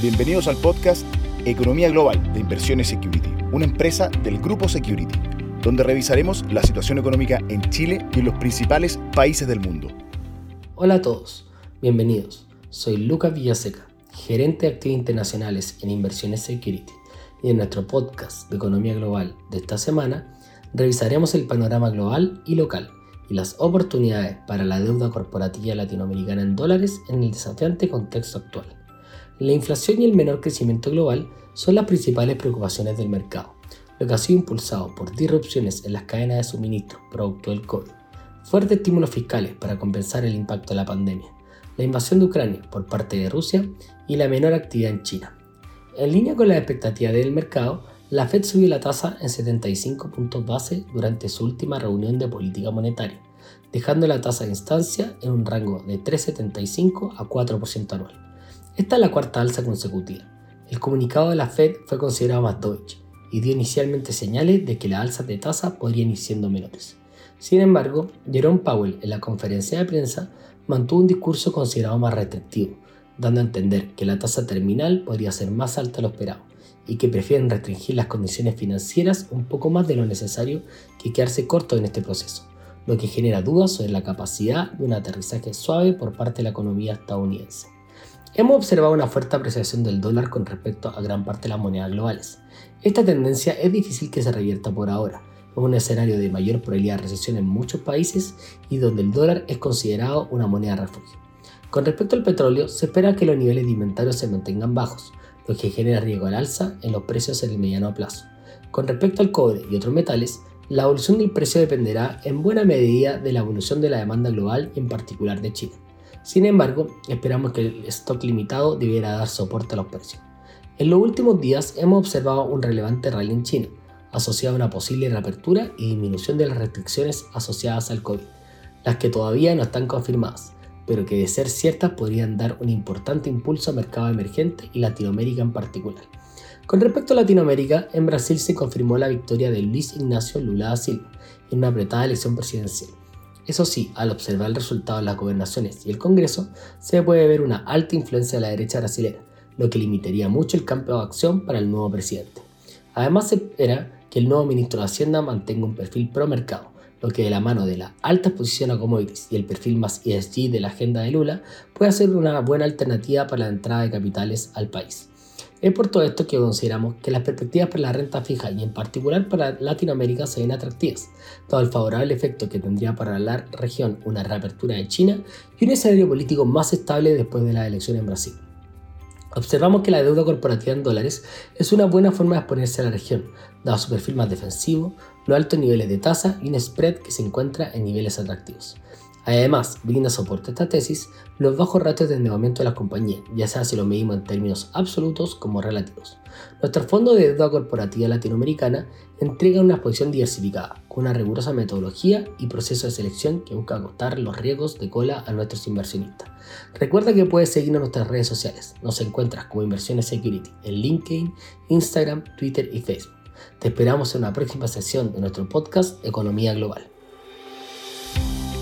Bienvenidos al podcast Economía Global de Inversiones Security, una empresa del grupo Security, donde revisaremos la situación económica en Chile y en los principales países del mundo. Hola a todos, bienvenidos. Soy Lucas Villaseca, gerente de activos internacionales en Inversiones Security, y en nuestro podcast de Economía Global de esta semana revisaremos el panorama global y local y las oportunidades para la deuda corporativa latinoamericana en dólares en el desafiante contexto actual. La inflación y el menor crecimiento global son las principales preocupaciones del mercado, lo que ha sido impulsado por disrupciones en las cadenas de suministro producto del COVID, fuertes estímulos fiscales para compensar el impacto de la pandemia, la invasión de Ucrania por parte de Rusia y la menor actividad en China. En línea con las expectativas del mercado, la Fed subió la tasa en 75 puntos base durante su última reunión de política monetaria, dejando la tasa de instancia en un rango de 3,75 a 4% anual. Esta es la cuarta alza consecutiva. El comunicado de la Fed fue considerado más dovish y dio inicialmente señales de que las alzas de tasa podrían ir siendo menores. Sin embargo, Jerome Powell en la conferencia de prensa mantuvo un discurso considerado más restrictivo, dando a entender que la tasa terminal podría ser más alta de lo esperado y que prefieren restringir las condiciones financieras un poco más de lo necesario que quedarse corto en este proceso, lo que genera dudas sobre la capacidad de un aterrizaje suave por parte de la economía estadounidense. Hemos observado una fuerte apreciación del dólar con respecto a gran parte de las monedas globales. Esta tendencia es difícil que se revierta por ahora, en un escenario de mayor probabilidad de recesión en muchos países y donde el dólar es considerado una moneda refugio. Con respecto al petróleo, se espera que los niveles de inventario se mantengan bajos, lo que genera riesgo al alza en los precios en el mediano plazo. Con respecto al cobre y otros metales, la evolución del precio dependerá en buena medida de la evolución de la demanda global en particular de China. Sin embargo, esperamos que el stock limitado debiera dar soporte a los precios. En los últimos días hemos observado un relevante rally en China, asociado a una posible reapertura y disminución de las restricciones asociadas al COVID, las que todavía no están confirmadas, pero que de ser ciertas podrían dar un importante impulso al mercado emergente y Latinoamérica en particular. Con respecto a Latinoamérica, en Brasil se confirmó la victoria de Luis Ignacio Lula da Silva en una apretada elección presidencial. Eso sí, al observar el resultado de las gobernaciones y el Congreso, se puede ver una alta influencia de la derecha brasileña, lo que limitaría mucho el campo de acción para el nuevo presidente. Además, se espera que el nuevo ministro de Hacienda mantenga un perfil pro mercado, lo que de la mano de la alta exposición a commodities y el perfil más ESG de la agenda de Lula puede ser una buena alternativa para la entrada de capitales al país. Es por todo esto que consideramos que las perspectivas para la renta fija y en particular para Latinoamérica se ven atractivas, dado el favorable efecto que tendría para la región una reapertura de China y un escenario político más estable después de la elección en Brasil. Observamos que la deuda corporativa en dólares es una buena forma de exponerse a la región, dado su perfil más defensivo, los altos niveles de tasa y un spread que se encuentra en niveles atractivos. Además, brinda soporte a esta tesis los bajos ratios de endeudamiento de las compañías, ya sea si lo medimos en términos absolutos como relativos. Nuestro fondo de deuda corporativa latinoamericana entrega una exposición diversificada, con una rigurosa metodología y proceso de selección que busca acostar los riesgos de cola a nuestros inversionistas. Recuerda que puedes seguirnos en nuestras redes sociales. Nos encuentras como Inversiones Security en LinkedIn, Instagram, Twitter y Facebook. Te esperamos en una próxima sesión de nuestro podcast Economía Global.